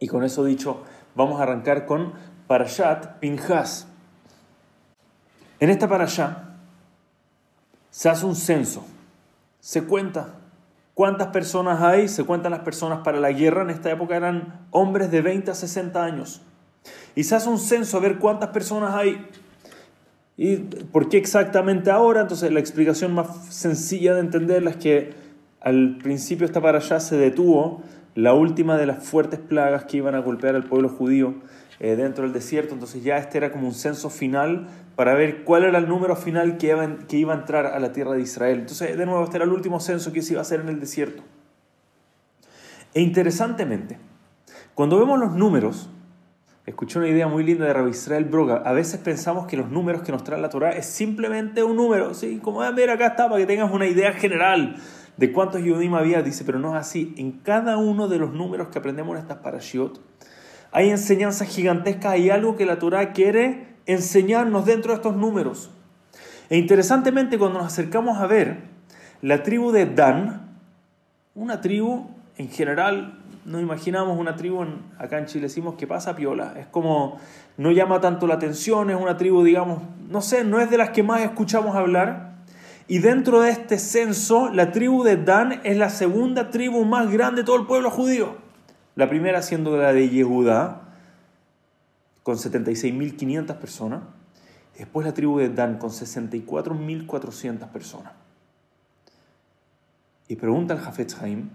Y con eso dicho, vamos a arrancar con Parashat Pinjas. En esta Parashat se hace un censo, se cuenta cuántas personas hay, se cuentan las personas para la guerra, en esta época eran hombres de 20 a 60 años. Y se hace un censo a ver cuántas personas hay. ¿Y por qué exactamente ahora? Entonces la explicación más sencilla de entenderla es que al principio esta para allá se detuvo la última de las fuertes plagas que iban a golpear al pueblo judío eh, dentro del desierto. Entonces ya este era como un censo final para ver cuál era el número final que iba, que iba a entrar a la tierra de Israel. Entonces de nuevo este era el último censo que se iba a hacer en el desierto. E interesantemente, cuando vemos los números, escuché una idea muy linda de Rabbi Israel Broga. A veces pensamos que los números que nos trae la Torah es simplemente un número, ¿sí? Como, ah, mira, acá está, para que tengas una idea general de cuántos Yudim había. Dice, pero no es así. En cada uno de los números que aprendemos en estas parashiot, hay enseñanzas gigantescas, hay algo que la Torah quiere enseñarnos dentro de estos números. E interesantemente, cuando nos acercamos a ver la tribu de Dan, una tribu en general no imaginamos una tribu, en, acá en Chile decimos que pasa piola, es como, no llama tanto la atención, es una tribu, digamos, no sé, no es de las que más escuchamos hablar. Y dentro de este censo, la tribu de Dan es la segunda tribu más grande de todo el pueblo judío. La primera siendo la de Yehudá, con 76.500 personas. Después la tribu de Dan, con 64.400 personas. Y pregunta el Jafetz Haim,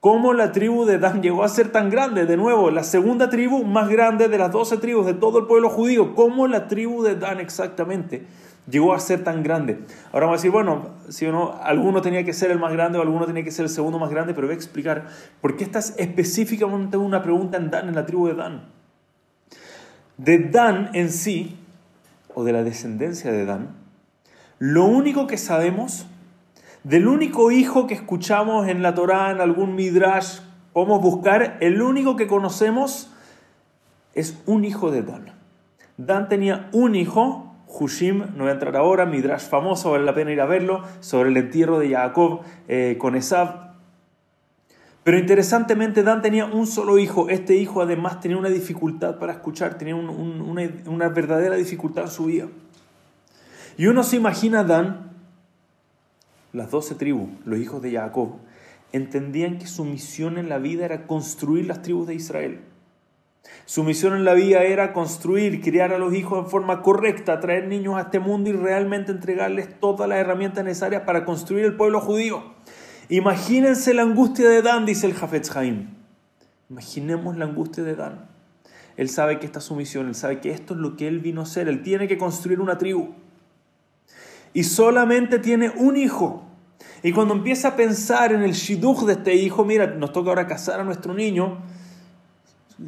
¿Cómo la tribu de Dan llegó a ser tan grande? De nuevo, la segunda tribu más grande de las doce tribus de todo el pueblo judío. ¿Cómo la tribu de Dan exactamente llegó a ser tan grande? Ahora vamos a decir, bueno, si uno, alguno tenía que ser el más grande o alguno tenía que ser el segundo más grande, pero voy a explicar por qué esta es específicamente una pregunta en Dan, en la tribu de Dan. De Dan en sí, o de la descendencia de Dan, lo único que sabemos del único hijo que escuchamos en la Torá, en algún midrash, podemos buscar, el único que conocemos es un hijo de Dan. Dan tenía un hijo, Hushim, no voy a entrar ahora, midrash famoso, vale la pena ir a verlo, sobre el entierro de Jacob eh, con Esab. Pero interesantemente, Dan tenía un solo hijo. Este hijo además tenía una dificultad para escuchar, tenía una, una verdadera dificultad en su vida. Y uno se imagina a Dan las doce tribus, los hijos de Jacob, entendían que su misión en la vida era construir las tribus de Israel. Su misión en la vida era construir, criar a los hijos en forma correcta, traer niños a este mundo y realmente entregarles todas las herramientas necesarias para construir el pueblo judío. Imagínense la angustia de Dan, dice el Jafetz Haim. Imaginemos la angustia de Dan. Él sabe que esta es su misión, él sabe que esto es lo que él vino a hacer, él tiene que construir una tribu y solamente tiene un hijo. Y cuando empieza a pensar en el shidduch de este hijo, mira, nos toca ahora casar a nuestro niño,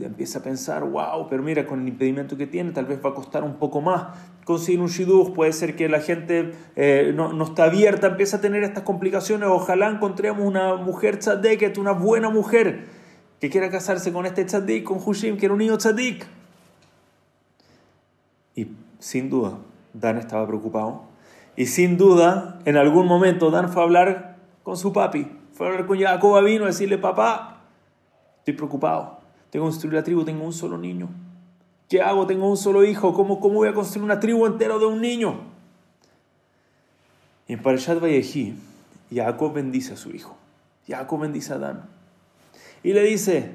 empieza a pensar, wow, pero mira, con el impedimento que tiene, tal vez va a costar un poco más conseguir un shidduch, puede ser que la gente eh, no, está abierta, empieza a tener estas complicaciones, ojalá encontremos una mujer tzaddik, una buena mujer que quiera casarse con este tzaddik, con Hushim, que era un niño tzaddik. Y sin duda, Dan estaba preocupado y sin duda, en algún momento Dan fue a hablar con su papi. Fue a hablar con Jacob, vino a decirle, papá, estoy preocupado. Tengo que construir la tribu, tengo un solo niño. ¿Qué hago? Tengo un solo hijo. ¿Cómo, cómo voy a construir una tribu entera de un niño? Y en Parashat Vayehi, Jacob bendice a su hijo. Jacob bendice a Dan. Y le dice,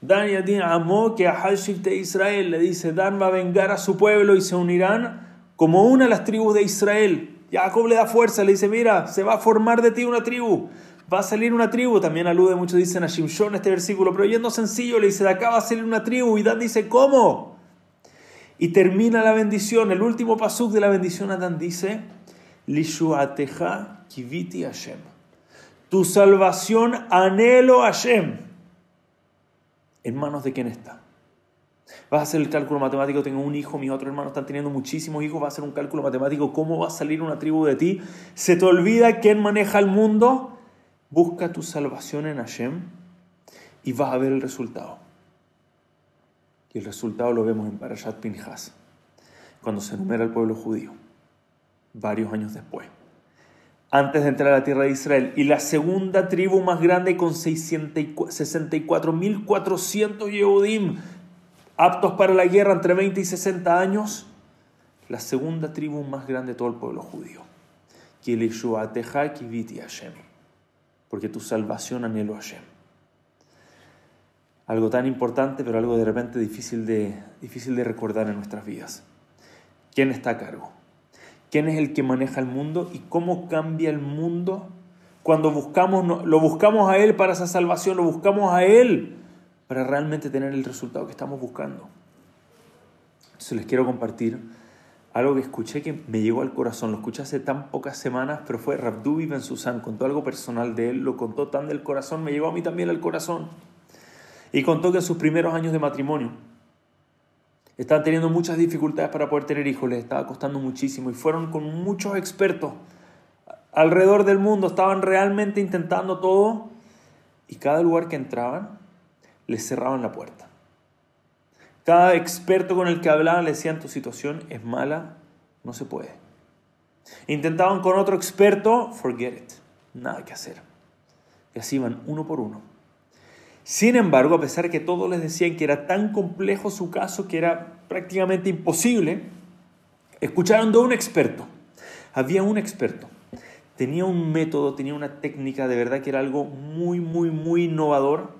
Dan Yadin amó que a Israel. Le dice, Dan va a vengar a su pueblo y se unirán como una de las tribus de Israel. Jacob le da fuerza, le dice, mira, se va a formar de ti una tribu, va a salir una tribu, también alude, muchos dicen a Shimshon este versículo, pero yendo sencillo, le dice, de acá va a salir una tribu, y Dan dice, ¿cómo? Y termina la bendición, el último pasuk de la bendición, Adán dice, Lishuateja kiviti Hashem. Tu salvación anhelo Hashem. ¿En manos de quién está? Vas a hacer el cálculo matemático, tengo un hijo, mis otros hermanos están teniendo muchísimos hijos, vas a hacer un cálculo matemático, ¿cómo va a salir una tribu de ti? ¿Se te olvida quién maneja el mundo? Busca tu salvación en Hashem y vas a ver el resultado. Y el resultado lo vemos en Parashat Pinhas, cuando se enumera el pueblo judío, varios años después. antes de entrar a la tierra de Israel. Y la segunda tribu más grande con 64.400 Yehudim aptos para la guerra entre 20 y 60 años. La segunda tribu más grande de todo el pueblo judío. Porque tu salvación anhelo Hashem. Algo tan importante, pero algo de repente difícil de, difícil de recordar en nuestras vidas. ¿Quién está a cargo? quién es el que maneja el mundo y cómo cambia el mundo cuando buscamos, lo buscamos a Él para esa salvación, lo buscamos a Él para realmente tener el resultado que estamos buscando. Entonces les quiero compartir algo que escuché que me llegó al corazón. Lo escuché hace tan pocas semanas, pero fue Rabdubi Ben Susan. Contó algo personal de él, lo contó tan del corazón, me llegó a mí también al corazón. Y contó que en sus primeros años de matrimonio, Estaban teniendo muchas dificultades para poder tener hijos, les estaba costando muchísimo y fueron con muchos expertos alrededor del mundo, estaban realmente intentando todo y cada lugar que entraban les cerraban la puerta. Cada experto con el que hablaban le decían tu situación es mala, no se puede. Intentaban con otro experto, forget it, nada que hacer. Y así iban uno por uno. Sin embargo, a pesar de que todos les decían que era tan complejo su caso que era prácticamente imposible, escucharon de un experto. Había un experto. Tenía un método, tenía una técnica, de verdad que era algo muy, muy, muy innovador.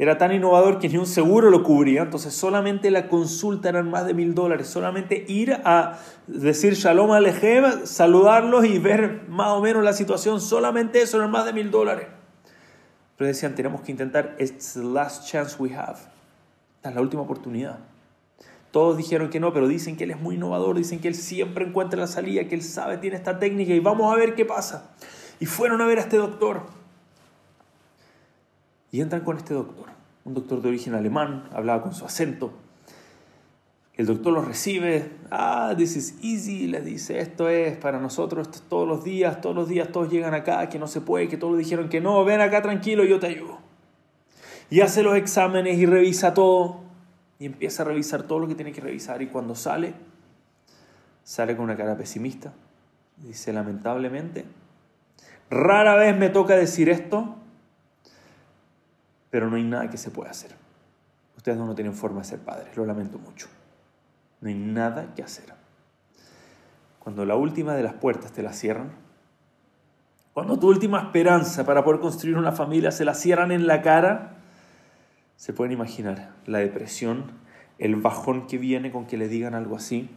Era tan innovador que ni un seguro lo cubría, entonces solamente la consulta eran más de mil dólares. Solamente ir a decir Shalom Alejem, saludarlos y ver más o menos la situación, solamente eso eran más de mil dólares. Pero decían, tenemos que intentar, it's the last chance we have. Esta es la última oportunidad. Todos dijeron que no, pero dicen que él es muy innovador, dicen que él siempre encuentra la salida, que él sabe, tiene esta técnica y vamos a ver qué pasa. Y fueron a ver a este doctor. Y entran con este doctor, un doctor de origen alemán, hablaba con su acento. El doctor los recibe, ah, this is easy, les dice, esto es para nosotros, todos los días, todos los días todos llegan acá, que no se puede, que todos dijeron que no, ven acá tranquilo, yo te ayudo. Y hace los exámenes y revisa todo, y empieza a revisar todo lo que tiene que revisar, y cuando sale, sale con una cara pesimista, dice, lamentablemente, rara vez me toca decir esto, pero no hay nada que se pueda hacer. Ustedes no tienen forma de ser padres, lo lamento mucho. No hay nada que hacer. Cuando la última de las puertas te la cierran, cuando tu última esperanza para poder construir una familia se la cierran en la cara, se pueden imaginar la depresión, el bajón que viene con que le digan algo así.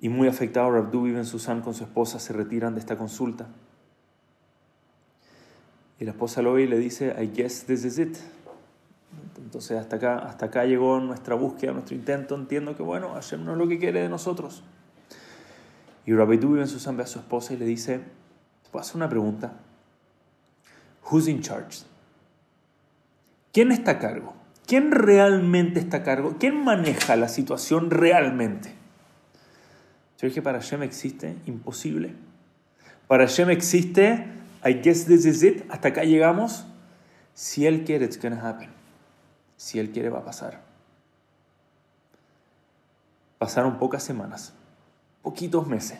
Y muy afectado, Rabdu y Ben Susan con su esposa se retiran de esta consulta. Y la esposa lo ve y le dice, I guess this is it. Entonces hasta acá, hasta acá llegó nuestra búsqueda, nuestro intento. Entiendo que bueno, Hashem no es lo que quiere de nosotros. Y Rabbi Dubi en Susan ve a su esposa y le dice, ¿te puedo hacer una pregunta? Who's in charge? ¿Quién está a cargo? ¿Quién realmente está a cargo? ¿Quién maneja la situación realmente? Yo dije, para Hashem existe imposible. Para Hashem existe, I guess this is it, hasta acá llegamos. Si Él quiere, it's gonna happen si Él quiere va a pasar. Pasaron pocas semanas, poquitos meses,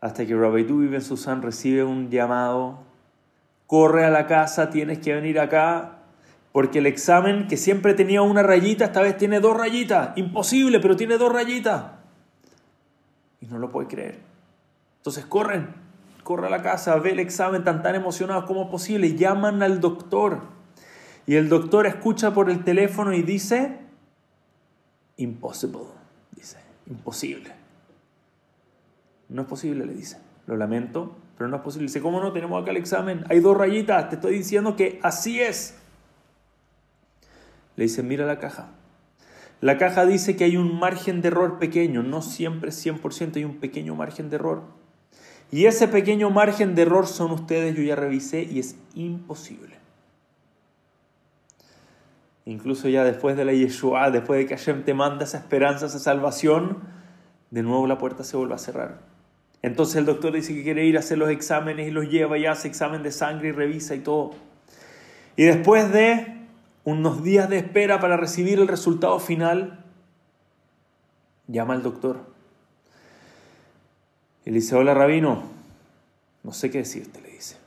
hasta que Rabbi Ben Susan recibe un llamado, corre a la casa, tienes que venir acá, porque el examen que siempre tenía una rayita, esta vez tiene dos rayitas, imposible, pero tiene dos rayitas. Y no lo puede creer. Entonces corren, corre a la casa, ve el examen tan tan emocionados como posible, llaman al doctor y el doctor escucha por el teléfono y dice, impossible, dice, imposible. No es posible, le dice. Lo lamento, pero no es posible. Dice, ¿cómo no? Tenemos acá el examen. Hay dos rayitas. Te estoy diciendo que así es. Le dice, mira la caja. La caja dice que hay un margen de error pequeño. No siempre 100% hay un pequeño margen de error. Y ese pequeño margen de error son ustedes, yo ya revisé y es imposible. Incluso ya después de la Yeshua, después de que Hashem te manda esa esperanza, esa salvación, de nuevo la puerta se vuelve a cerrar. Entonces el doctor dice que quiere ir a hacer los exámenes y los lleva y hace examen de sangre y revisa y todo. Y después de unos días de espera para recibir el resultado final, llama al doctor. Y le dice, hola rabino, no sé qué decirte, le dice.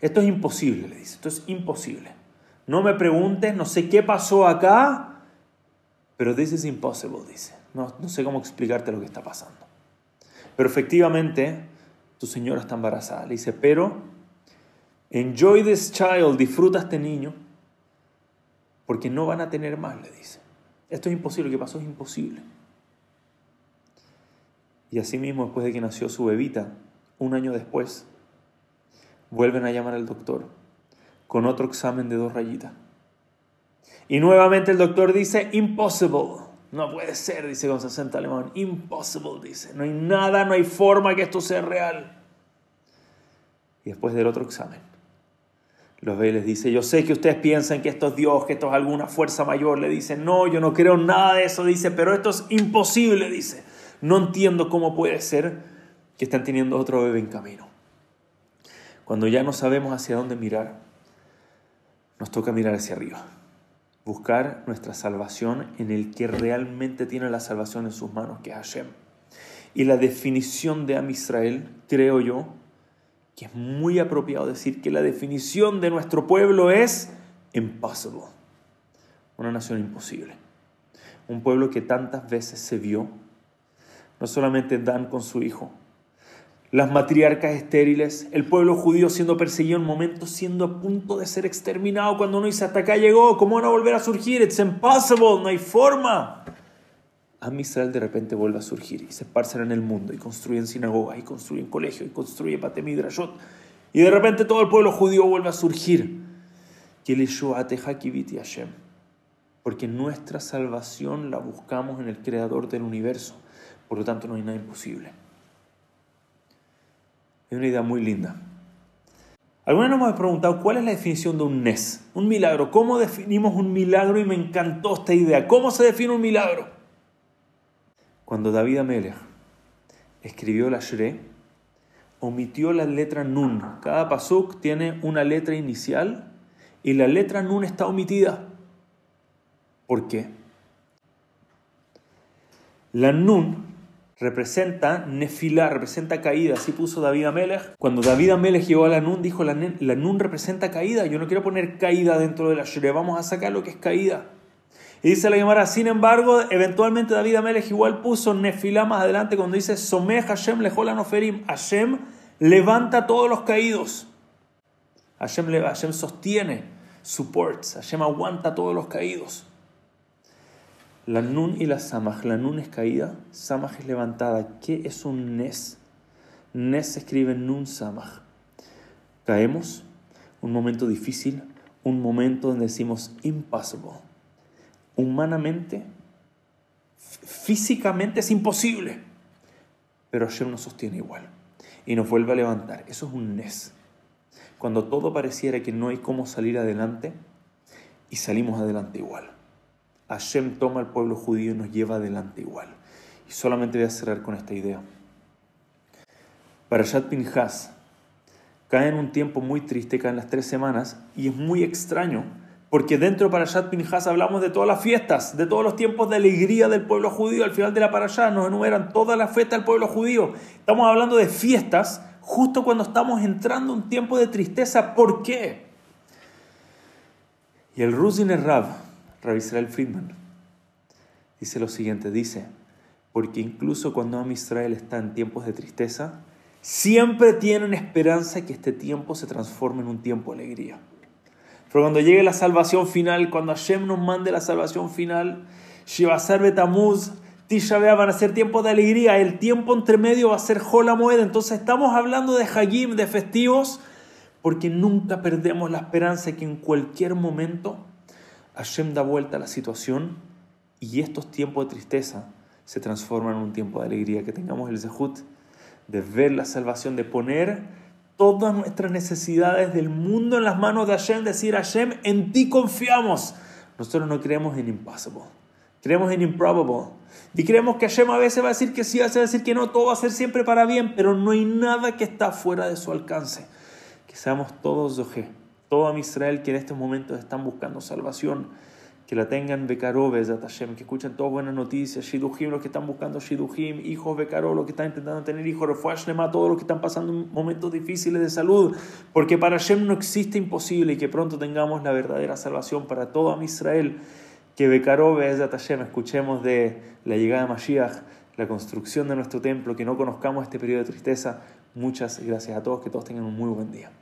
Esto es imposible, le dice, esto es imposible. No me preguntes, no sé qué pasó acá, pero this is impossible, dice. No, sé cómo explicarte lo que está pasando. Pero efectivamente, tu señora está embarazada. Le dice, pero enjoy this child, disfruta este niño, porque no van a tener más, le dice. Esto es imposible, lo que pasó es imposible. Y así mismo, después de que nació su bebita, un año después, vuelven a llamar al doctor con otro examen de dos rayitas. Y nuevamente el doctor dice, impossible. No puede ser, dice con 60 alemán. Impossible, dice. No hay nada, no hay forma que esto sea real. Y después del otro examen, los ve les dice, yo sé que ustedes piensan que esto es Dios, que esto es alguna fuerza mayor. Le dice, no, yo no creo nada de eso, dice, pero esto es imposible, dice. No entiendo cómo puede ser que están teniendo otro bebé en camino. Cuando ya no sabemos hacia dónde mirar, nos toca mirar hacia arriba. Buscar nuestra salvación en el que realmente tiene la salvación en sus manos, que es Hashem. Y la definición de Am Israel, creo yo, que es muy apropiado decir que la definición de nuestro pueblo es impossible. Una nación imposible. Un pueblo que tantas veces se vio no solamente Dan con su hijo, las matriarcas estériles, el pueblo judío siendo perseguido en momentos, siendo a punto de ser exterminado cuando uno dice hasta acá llegó, ¿cómo van a volver a surgir? It's impossible, no hay forma. A Israel de repente vuelve a surgir y se esparcen en el mundo y construyen sinagogas y construyen colegios y construyen Batemidrashot y de repente todo el pueblo judío vuelve a surgir. Porque nuestra salvación la buscamos en el creador del universo por lo tanto, no hay nada imposible. Es una idea muy linda. Alguna vez nos hemos preguntado cuál es la definición de un NES, un milagro. ¿Cómo definimos un milagro? Y me encantó esta idea. ¿Cómo se define un milagro? Cuando David Amelech escribió la Shre, omitió la letra Nun. Cada pasuk tiene una letra inicial y la letra Nun está omitida. ¿Por qué? La Nun representa nefilá, representa caída. Así puso David Amelech. Cuando David Amelech llegó a la Nun, dijo, la, Nun representa caída. Yo no quiero poner caída dentro de la Shure, vamos a sacar lo que es caída. Y dice la Gemara, sin embargo, eventualmente David Amelech igual puso nefilá más adelante cuando dice, Someh Hashem lejola noferim. Hashem levanta todos los caídos. Hashem, Hashem sostiene, supports, Hashem aguanta todos los caídos. La nun y la samaj. La nun es caída, samaj es levantada. ¿Qué es un nes? Nes se escribe nun samaj. Caemos, un momento difícil, un momento donde decimos impossible. Humanamente, físicamente es imposible, pero Hashem nos sostiene igual y nos vuelve a levantar. Eso es un nes. Cuando todo pareciera que no hay cómo salir adelante y salimos adelante igual. Hashem toma al pueblo judío y nos lleva adelante igual. Y solamente voy a cerrar con esta idea. Parashat Pinhas cae en un tiempo muy triste, cae en las tres semanas, y es muy extraño, porque dentro de Parashat Pinhas hablamos de todas las fiestas, de todos los tiempos de alegría del pueblo judío. Al final de la Parashat nos enumeran todas las fiestas del pueblo judío. Estamos hablando de fiestas justo cuando estamos entrando en un tiempo de tristeza. ¿Por qué? Y el Ruzin Rab, Rabbi Israel Friedman dice lo siguiente, dice, porque incluso cuando Am Israel está en tiempos de tristeza, siempre tienen esperanza que este tiempo se transforme en un tiempo de alegría. Pero cuando llegue la salvación final, cuando Hashem nos mande la salvación final, Shivasar Betamuz, Tisha van a ser tiempos de alegría, el tiempo entre medio va a ser Hola Moed. Entonces estamos hablando de Hagim, de festivos, porque nunca perdemos la esperanza que en cualquier momento Hashem da vuelta a la situación y estos tiempos de tristeza se transforman en un tiempo de alegría. Que tengamos el zehut de ver la salvación, de poner todas nuestras necesidades del mundo en las manos de Hashem, decir Hashem, en ti confiamos. Nosotros no creemos en impossible, creemos en improbable. Y creemos que Hashem a veces va a decir que sí, a veces va a decir que no, todo va a ser siempre para bien, pero no hay nada que está fuera de su alcance. Que seamos todos Zohé todo Israel que en estos momentos están buscando salvación, que la tengan Bekaró, Hashem, que escuchen todas buenas noticias, Shidujim, los que están buscando Shidujim, hijos Bekaró, los que están intentando tener hijos, Refuashlema, todos los que están pasando momentos difíciles de salud, porque para Hashem no existe imposible y que pronto tengamos la verdadera salvación para todo Israel, que Bekaró, Hashem, escuchemos de la llegada de Mashiach, la construcción de nuestro templo, que no conozcamos este periodo de tristeza. Muchas gracias a todos, que todos tengan un muy buen día.